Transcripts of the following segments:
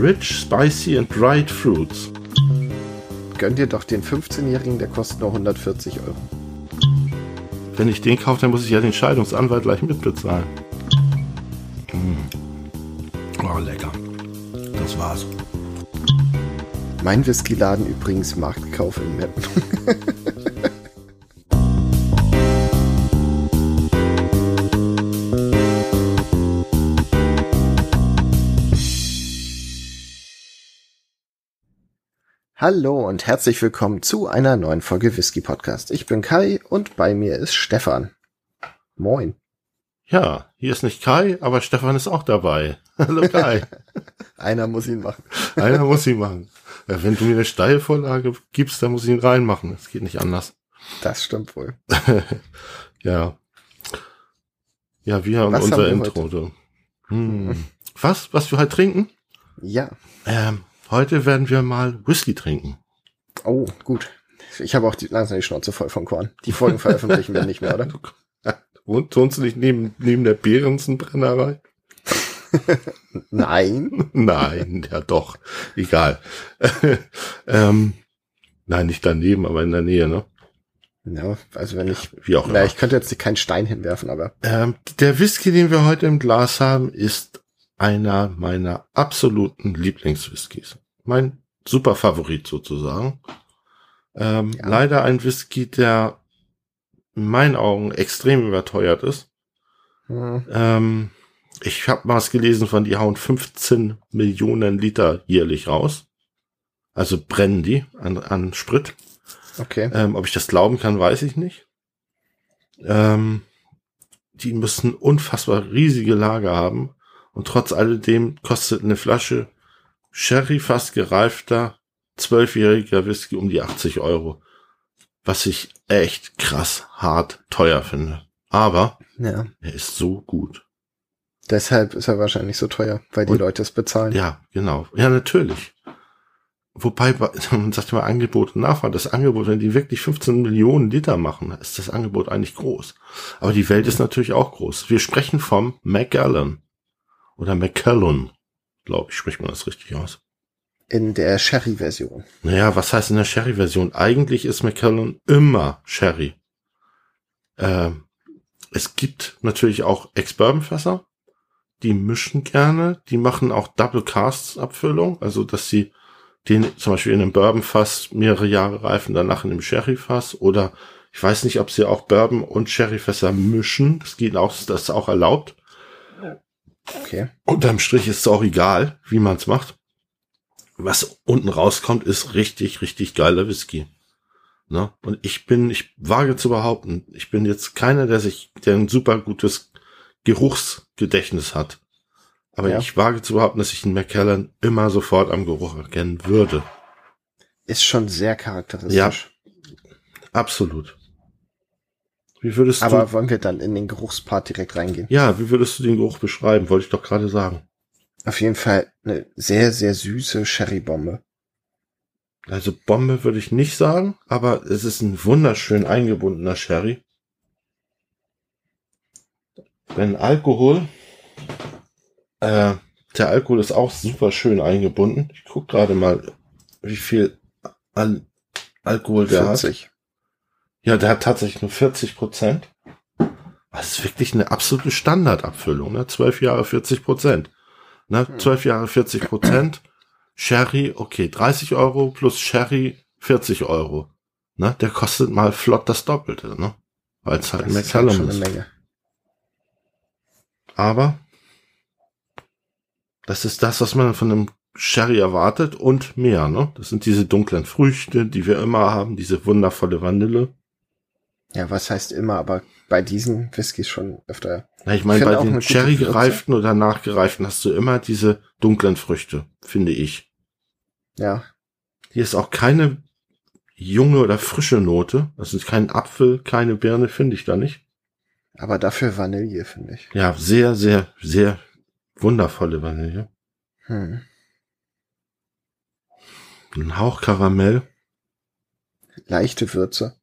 Rich, spicy and dried fruits. Gönn dir doch den 15-Jährigen, der kostet nur 140 Euro. Wenn ich den kaufe, dann muss ich ja den Scheidungsanwalt gleich mitbezahlen. Mm. Oh, lecker. Das war's. Mein Whiskyladen übrigens Marktkauf in Meppen. Hallo und herzlich willkommen zu einer neuen Folge Whisky Podcast. Ich bin Kai und bei mir ist Stefan. Moin. Ja, hier ist nicht Kai, aber Stefan ist auch dabei. Hallo Kai. Einer muss ihn machen. Einer muss ihn machen. Wenn du mir eine Steilvorlage gibst, dann muss ich ihn reinmachen. Es geht nicht anders. Das stimmt wohl. ja. Ja, wir haben Was unser haben wir Intro. Du. Hm. Was? Was wir heute trinken? Ja. Ähm, heute werden wir mal Whisky trinken. Oh, gut. Ich habe auch die, langsam die Schnauze voll vom Korn. Die Folgen veröffentlichen wir nicht mehr, oder? Und wohnst du nicht neben, neben der Behrensen-Brennerei? Nein. Nein, ja doch. Egal. ähm, nein, nicht daneben, aber in der Nähe, ne? Ja, also wenn ich, Wie auch na, immer. ich könnte jetzt keinen Stein hinwerfen, aber Ähm, der Whisky, den wir heute im Glas haben, ist einer meiner absoluten Lieblingswhiskys. Mein super Favorit sozusagen. Ähm, Ja. Leider ein Whisky, der in meinen Augen extrem überteuert ist. hm, Ähm, ich habe mal was gelesen von, die hauen 15 Millionen Liter jährlich raus. Also brennen die an, an Sprit. okay. Ähm, ob ich das glauben kann, weiß ich nicht. Ähm, die müssen unfassbar riesige Lager haben. Und trotz alledem kostet eine Flasche Sherry fast gereifter, zwölfjähriger Whisky um die 80 Euro. Was ich echt krass hart teuer finde. Aber Ja. er ist so gut. Deshalb ist er wahrscheinlich so teuer, weil die Und- Leute es bezahlen. Ja, genau. Ja, natürlich. Wobei, bei- man sagt immer Angebot und Nachfrage. Das Angebot, wenn die wirklich 15 Millionen Liter machen, ist das Angebot eigentlich groß. Aber die Welt ist natürlich auch groß. Wir sprechen vom Macallan. Oder Macallan. Glaube ich, spricht man das richtig aus. In der Sherry-Version. Naja, was heißt in der Sherry-Version? Eigentlich ist Macallan immer Sherry. Ähm, es gibt natürlich auch Ex-Bourbon-Fässer. Die mischen gerne. Die machen auch Double Casts-Abfüllung. Also, dass sie den zum Beispiel in einem Bourbon-Fass mehrere Jahre reifen, danach in einem Sherry-Fass. Oder ich weiß nicht, ob sie auch Bourbon und Sherry-Fässer mischen. Das geht auch, das ist auch erlaubt. Okay. Unterm Strich ist es auch egal, wie man es macht. Was unten rauskommt, ist richtig, richtig geiler Whisky. Ne? Und ich bin, ich wage zu behaupten, ich bin jetzt keiner, der sich, der ein super gutes Geruchsgedächtnis hat. Aber Ja. ich wage zu behaupten, dass ich einen Macallan immer sofort am Geruch erkennen würde. Ist schon sehr charakteristisch. Ja. Absolut. Wie würdest Aber du, wollen wir dann in den Geruchspart direkt reingehen? ja, wie würdest du den Geruch beschreiben? Wollte ich doch gerade sagen. Auf jeden Fall eine sehr, sehr süße Sherry-Bombe. Also Bombe würde ich nicht sagen, aber es ist ein wunderschön eingebundener Sherry. Wenn Alkohol, äh, der Alkohol ist auch super schön eingebunden. Ich guck gerade mal, wie viel Al Alkohol der hat. 40. Ja, der hat tatsächlich nur 40 Prozent. Das ist wirklich eine absolute Standardabfüllung, ne? 12 Jahre 40 Prozent. Ne? 12 Jahre 40 Prozent. Sherry, okay, 30 Euro plus Sherry 40 Euro. Ne? Der kostet mal flott das Doppelte, ne? Weil es halt Das ist halt ist. Aber das ist das, was man von einem Sherry erwartet und mehr, ne? Das sind diese dunklen Früchte, die wir immer haben, diese wundervolle Vanille. Ja, was heißt immer, aber bei diesen Whiskys schon öfter. Ja, ich meine, bei den eine gute Cherry Würze. gereiften oder nachgereiften hast du immer diese dunklen Früchte, finde ich. Ja, Hier ist auch keine junge oder frische Note. Das ist kein Apfel, keine Birne, finde ich da nicht. aber dafür Vanille, finde ich. Ja, sehr, sehr, sehr wundervolle Vanille. Hm. Ein Hauch Karamell. Leichte Würze.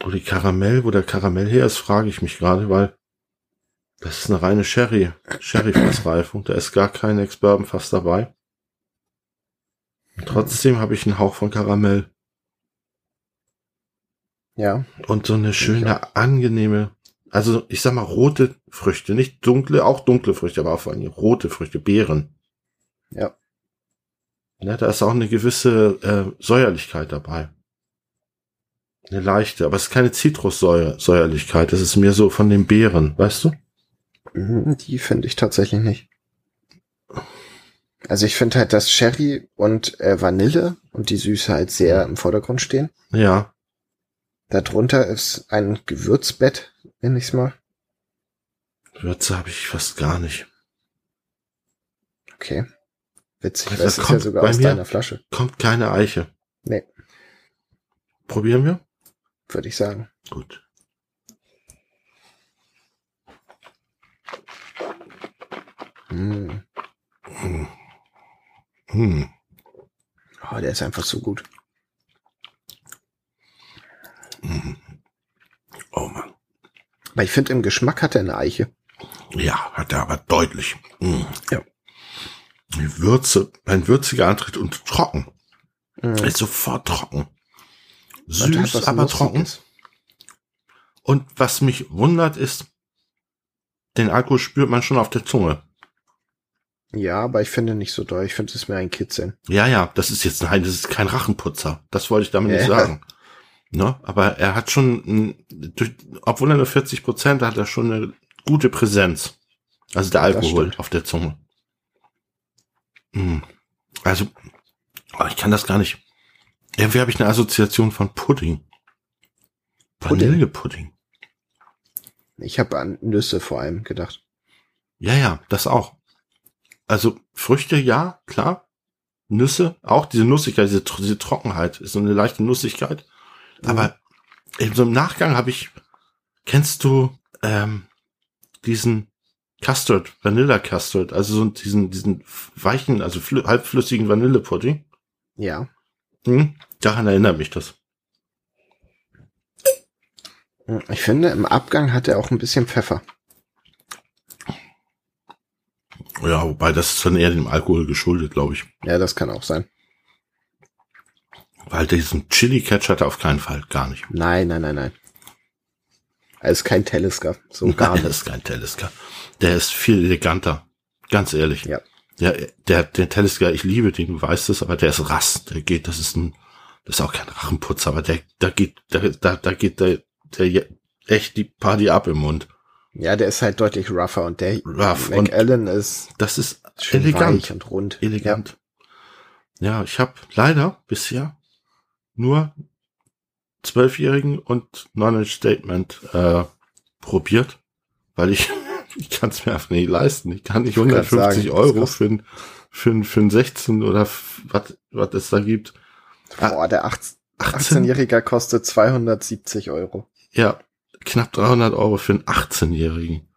Wo die Karamell, wo der Karamell her ist, frage ich mich gerade, weil das ist eine reine Sherry, Sherry-Fassreifung. Da ist gar kein Ex-Bourbon-Fass dabei. Trotzdem habe ich einen Hauch von Karamell. Ja. Und so eine schöne, angenehme, also ich sag mal rote Früchte, nicht dunkle, auch dunkle Früchte, aber vor allem rote Früchte, Beeren. Ja. Ja, da ist auch eine gewisse äh, Säuerlichkeit dabei. Eine leichte, aber es ist keine Zitrussäuerlichkeit, es ist mehr so von den Beeren, weißt du? Mhm, Die finde ich tatsächlich nicht. Also ich finde halt, dass Sherry und äh, Vanille und die Süße halt sehr im Vordergrund stehen. Ja, Darunter ist ein Gewürzbett, nenn ich's mal. Würze habe ich fast gar nicht. Okay. Witzig, Also weil es ist ja sogar bei aus mir- deiner Flasche. Kommt keine Eiche. Nee, Probieren wir? Würde ich sagen. Gut. Mm. Hm. Oh, der ist einfach so gut. Oh Mann. Aber ich finde, im Geschmack hat er eine Eiche. Ja, hat er aber deutlich. Hm. Ja. Die Würze, ein würziger Antritt und trocken. Ist sofort trocken. Hat Süß, was aber trocken. Nussiges. Und was mich wundert ist, den Alkohol spürt man schon auf der Zunge. Ja, aber ich finde nicht so doll. Ich finde es ist mehr ein Kitzeln. Ja, ja, das ist jetzt, nein, das ist kein Rachenputzer. Das wollte ich damit nicht Ja. sagen. Ne? Aber er hat schon, durch, obwohl er nur 40 Prozent hat, er schon eine gute Präsenz. Also der Alkohol auf der Zunge. Mm. Also, aber ich kann das gar nicht. Irgendwie habe ich eine Assoziation von Pudding. Pudding? Vanillepudding. Ich habe an Nüsse vor allem gedacht. Ja, ja, das auch. Also Früchte, ja, klar. Nüsse, auch diese Nussigkeit, diese, diese Trockenheit, ist so eine leichte Nussigkeit. Mhm. Aber eben so im Nachgang habe ich, kennst du ähm, diesen Custard, Vanilla Custard, also so diesen, diesen weichen, also flü halbflüssigen Vanillepudding? Ja. Hm? Daran erinnert mich das. Ich finde, im Abgang hat er auch ein bisschen Pfeffer. Ja, wobei das ist dann eher dem Alkohol geschuldet, glaube ich. Ja, das kann auch sein. Weil diesen Chili-Catch hat er auf keinen Fall, gar nicht. Nein, nein, nein, nein. Er ist kein Telescope. So gar Nein, nicht. das ist kein Telescope. Der ist viel eleganter. Ganz ehrlich. Ja. Der, der, der Telescope, ich liebe den, du weißt es, aber der ist rass. Der geht, das ist ein, das ist auch kein Rachenputzer, aber der, da geht, da, da, da geht der, der echt die Party ab im Mund. Ja, der ist halt deutlich rougher und der Rough McAllen ist das ist elegant. und rund. Elegant. Ja, ich habe leider bisher nur Zwölfjährigen und Knowledge Statement äh, probiert, weil ich ich kann es mir einfach nicht leisten. Ich kann nicht Ich wollte grad 150 sagen, das Euro für ein, für ein, für ein 16 oder was was es da gibt. Boah, der 18 18? 18-Jähriger kostet 270 Euro. Ja, knapp 300 Euro für einen 18-Jährigen.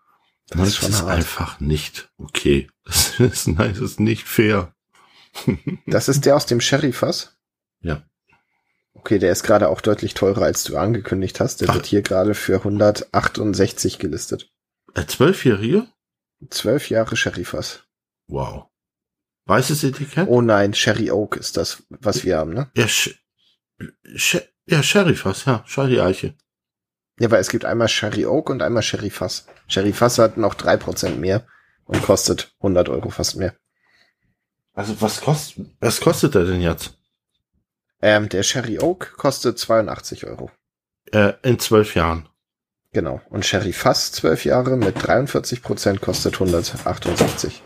Das Das, ist ist einfach nicht okay. Das ist, nein, das ist nicht fair. Das ist der aus dem Sherry-Fass? Ja. Okay, der ist gerade auch deutlich teurer, als du angekündigt hast. Der Ach. wird hier gerade für 168 gelistet. Ein Zwölfjährige? Zwölf Jahre Sherry-Fass. Wow. Weißes Etikett? Oh nein, Sherry Oak ist das, was wir haben, ne? Ja, Sch Sch ja, Sheriffas, ja, Sherry Eiche. Ja, weil es gibt einmal Sherry Oak und einmal Sherry Fass. Sherry Fass hat noch drei Prozent mehr und kostet 100 Euro fast mehr. Also was kostet, was kostet er denn jetzt? Ähm, der Sherry Oak kostet 82 Euro. Äh, in zwölf Jahren. Genau. Und Sherry Fass 12 Jahre mit 43 Prozent kostet 168.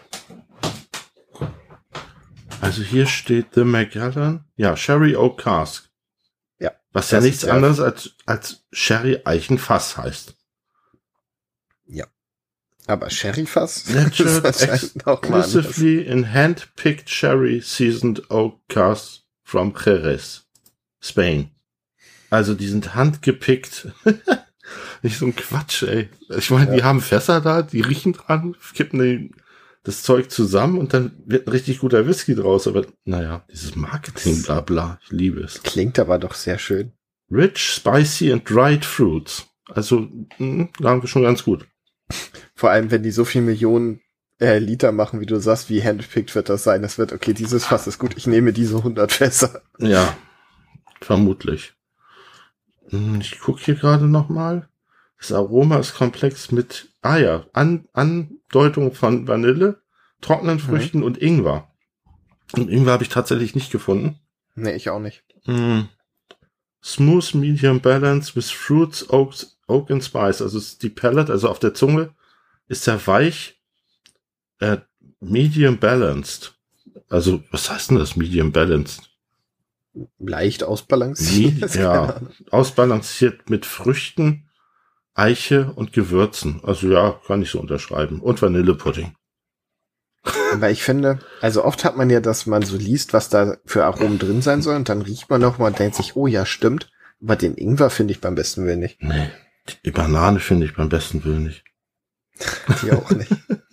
Also hier steht The Macallan, ja, Sherry Oak Cask. Ja, Was ja nichts ja- anderes als, als Sherry Eichenfass heißt. Aber Sherry Fass? Natured das scheint auch mal anders. exclusively in hand-picked Sherry seasoned Oak Cask from Jerez, Spain. Also die sind handgepickt. Nicht so ein Quatsch, ey. Ich meine, die Ja. haben Fässer da, die riechen dran, kippen die, das Zeug zusammen und dann wird ein richtig guter Whisky draus. Aber naja, dieses Marketing, bla bla, ich liebe es. Klingt aber doch sehr schön. Rich, spicy and dried fruits. Also, mh, sagen wir schon ganz gut. Vor allem, wenn die so viel Millionen äh, Liter machen, wie du sagst, wie handpicked wird das sein. Es wird, okay, dieses Fass ist gut, ich nehme diese 100 Fässer. Ja, vermutlich. Hm, Ich gucke hier gerade noch mal. Das Aroma ist komplex mit, ah ja, An Andeutung von Vanille, trockenen Früchten und Ingwer. Und Ingwer habe ich tatsächlich nicht gefunden. Nee, ich auch nicht. Mm. Smooth Medium Balance with Fruits, Oaks, Oak and Spice. Also die Palette, also auf der Zunge ist er weich, äh, Medium Balanced. Also was heißt denn das Medium Balanced? Leicht ausbalanciert. Medi ja, ausbalanciert mit Früchten, Eiche und Gewürzen. Also ja, kann ich so unterschreiben. Und Vanillepudding. Aber ich finde, also oft hat man ja, dass man so liest, was da für Aromen drin sein soll und dann riecht man noch mal und denkt sich, oh ja, stimmt. Aber den Ingwer finde ich beim besten Willen nicht. Nee, die Banane finde ich beim besten Willen nicht. Die auch nicht.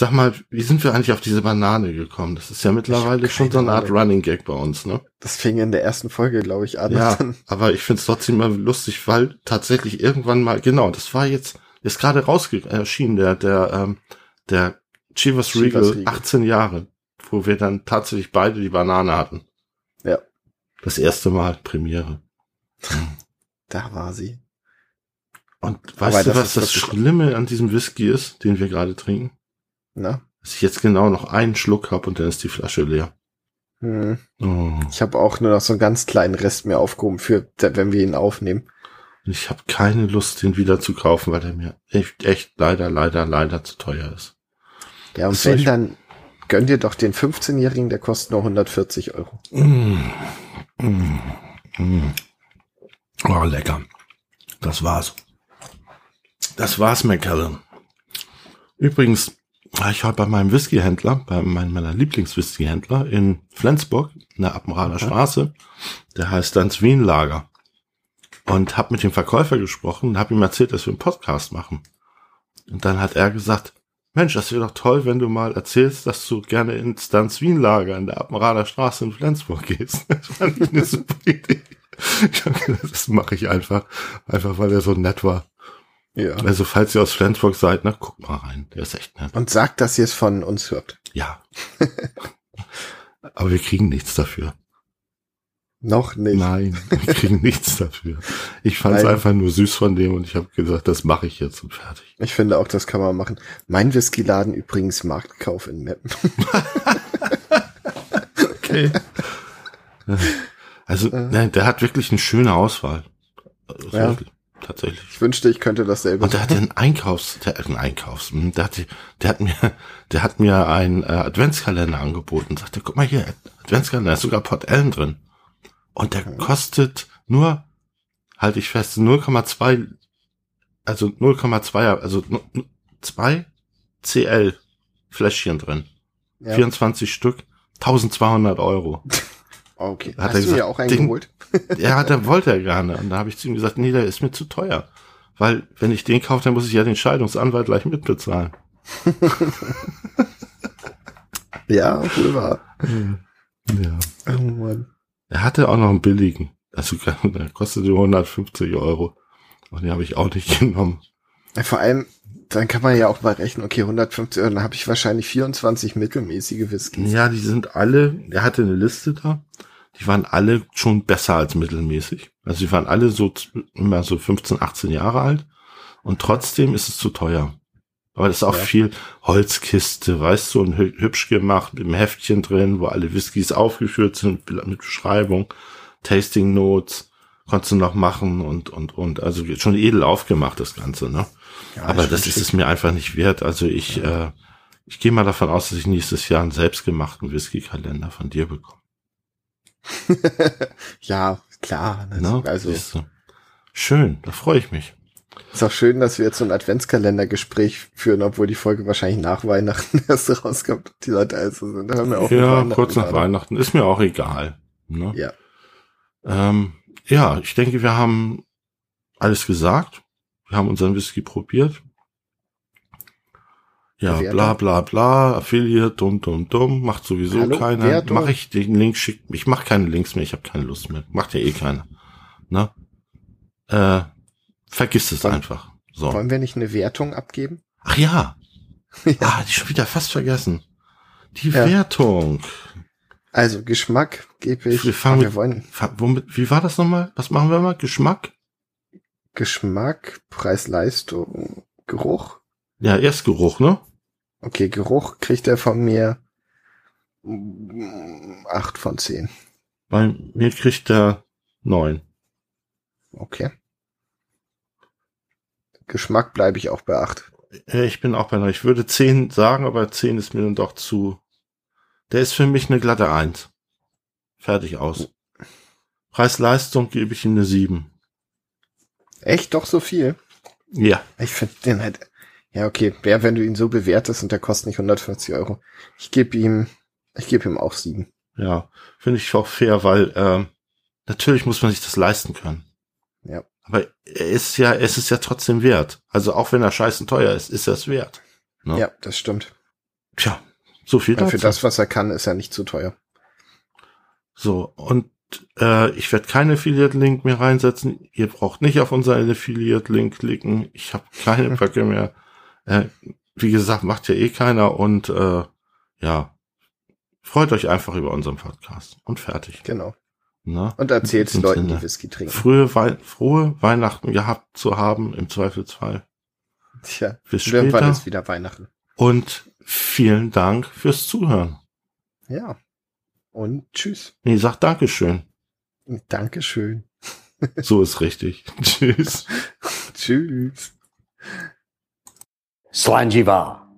Sag mal, wie sind wir eigentlich auf diese Banane gekommen? Das ist ja mittlerweile schon so eine Art Ahnung. Running Gag bei uns, ne? Das fing in der ersten Folge, glaube ich, an. Ja, aber ich find's trotzdem mal lustig, weil tatsächlich irgendwann mal, genau, das war jetzt, ist gerade rausge erschienen, der, der, ähm, der Chivas Chivas Regal, Regal. 18 Jahre, wo wir dann tatsächlich beide die Banane hatten. Ja. Das erste Mal Premiere. Da war sie. Und Aber weißt du, das was das Schlimme an diesem Whisky ist, den wir gerade trinken? Na? Dass ich jetzt genau noch einen Schluck hab und dann ist die Flasche leer. Hm. Oh. Ich habe auch nur noch so einen ganz kleinen Rest mir aufgehoben für, wenn wir ihn aufnehmen. Ich habe keine Lust, den wieder zu kaufen, weil der mir echt, echt leider, leider, leider zu teuer ist. Ja, und soll wenn dann, gönn dir doch den 15-Jährigen, der kostet nur 140 Euro. Mm. Mm. Mm. Oh, lecker. Das war's. Das war's, McKellen. Übrigens, ich heute bei meinem Whiskyhändler, bei meinem, meiner Lieblingswhiskyhändler in Flensburg, in der Appenrader Okay. Straße. Der heißt dann Wienlager. Und habe mit dem Verkäufer gesprochen und habe ihm erzählt, dass wir einen Podcast machen. Und dann hat er gesagt, Mensch, das wäre doch toll, wenn du mal erzählst, dass du gerne ins Stanzwien-Lager in der Appenrader Straße in Flensburg gehst. Das fand ich eine super Idee. Ich hab gedacht, das mache ich einfach, einfach weil er so nett war. Ja. Also falls ihr aus Flensburg seid, na, guckt mal rein. Der ist echt nett. Und sagt, dass ihr es von uns hört. Ja. Aber wir kriegen nichts dafür. Noch nicht. Nein, wir kriegen nichts dafür. Ich fand es einfach nur süß von dem und ich habe gesagt, das mache ich jetzt und fertig. Ich finde auch, das kann man machen. Mein Whiskyladen übrigens Marktkauf in Meppen. Okay. Also, Äh. nein, der hat wirklich eine schöne Auswahl. Also Ja. wirklich, Tatsächlich. Ich wünschte, ich könnte dasselbe. Und der hatte einen Einkaufs, der hat einen Einkaufs, hm, der hat, der hat mir, der hat mir einen äh, Adventskalender angeboten. Sagte, guck mal hier, Adventskalender, da ist sogar Port Ellen drin. Und der kostet nur, halte ich fest, 0,2, also 0,2, also 2 CL Fläschchen drin. ja. 24 Stück, 1200 Euro. Okay. Hat Hast er gesagt, ja auch eingeholt? Ja, der wollte er gerne. Und da habe ich zu ihm gesagt, nee, der ist mir zu teuer. Weil, wenn ich den kaufe, dann muss ich ja den Scheidungsanwalt gleich mitbezahlen. Ja, wohl wahr. Ja. Oh Mann. Er hatte auch noch einen billigen. Also, der kostete 150 Euro. Und den habe ich auch nicht genommen. Vor allem, dann kann man ja auch mal rechnen, okay, 150 Euro, dann habe ich wahrscheinlich 24 mittelmäßige Whiskys. Ja, die sind alle, er hatte eine Liste da. Die waren alle schon besser als mittelmäßig. Also, die waren alle so, immer so 15, 18 Jahre alt. Und trotzdem ist es zu teuer. Aber das ist auch Ja. viel Holzkiste, weißt du, und hü- hübsch gemacht, mit einem Heftchen drin, wo alle Whiskys aufgeführt sind, mit Beschreibung, Tasting Notes, konntest du noch machen und, und, und. Also schon edel aufgemacht, das Ganze, ne? Ja, Aber das ist es mir einfach nicht wert. Also ich, äh, ich gehe mal davon aus, dass ich nächstes Jahr einen selbstgemachten Whisky-Kalender von dir bekomme. ja, klar. Das, Ne? Also, Siehst du. Schön, da freue ich mich. ist auch schön, dass wir jetzt so ein Adventskalender-Gespräch führen, obwohl die Folge wahrscheinlich nach Weihnachten erst rauskommt. Die Leute also sind, hören wir auf ja, kurz nach gerade. Weihnachten. Ist mir auch egal. Ne? Ja. Ähm, ja, ich denke, wir haben alles gesagt. Wir haben unseren Whisky probiert. Ja, Bewertung? bla bla bla, Affiliate, dumm, dumm, dumm, macht sowieso Hallo, keiner. Wertung? Mach ich den Link schick, ich mach keine Links mehr, ich habe keine Lust mehr. Macht ja eh keiner. Ne? Äh, vergiss es Wollen- einfach. So. Wollen wir nicht eine Wertung abgeben? Ach ja. ja. Ah, die schon wieder fast vergessen. Die ja. Wertung. Also Geschmack gebe ich. Wir fangen wir wollen, womit, wie war das nochmal? Was machen wir mal? Geschmack? Geschmack, Preis-Leistung, Geruch. Ja, erst Geruch, ne? Okay, Geruch kriegt er von mir acht von zehn. Bei mir kriegt er neun. Okay. Geschmack bleibe ich auch bei acht. Ich bin auch bei neun. Ich würde zehn sagen, aber zehn ist mir dann doch zu. Der ist für mich eine glatte eins. Fertig aus. Preis-Leistung gebe ich ihm eine sieben. Echt doch so viel? Ja. Ich finde den halt. Ja, okay. Wer, wenn du ihn so bewertest und der kostet nicht 150 Euro. Ich gebe ihm, ich gebe ihm auch sieben. Ja, finde ich auch fair, weil ähm, natürlich muss man sich das leisten können. Ja. Aber er ist ja, es ist ja trotzdem wert. Also auch wenn er scheißen teuer ist, ist er es wert. Ne? Ja, das stimmt. Tja, so viel dazu. Für das, was er kann, ist er nicht zu teuer. So, und äh, ich werde keinen Affiliate-Link mehr reinsetzen. Ihr braucht nicht auf unseren Affiliate-Link klicken. Ich habe keine Böcke mehr. Äh, wie gesagt, macht ja eh keiner und äh, ja, freut euch einfach über unseren Podcast und fertig. Genau. Na? Und erzählt Leuten, Sinne. die Whisky trinken. Frühe Wei frohe Weihnachten gehabt zu haben, im Zweifelsfall. Tja, bis später. irgendwann ist wieder Weihnachten. Und vielen Dank fürs Zuhören. Ja. Und tschüss. Nee, sag Dankeschön. Dankeschön. so ist richtig. tschüss. tschüss. Slanjiva.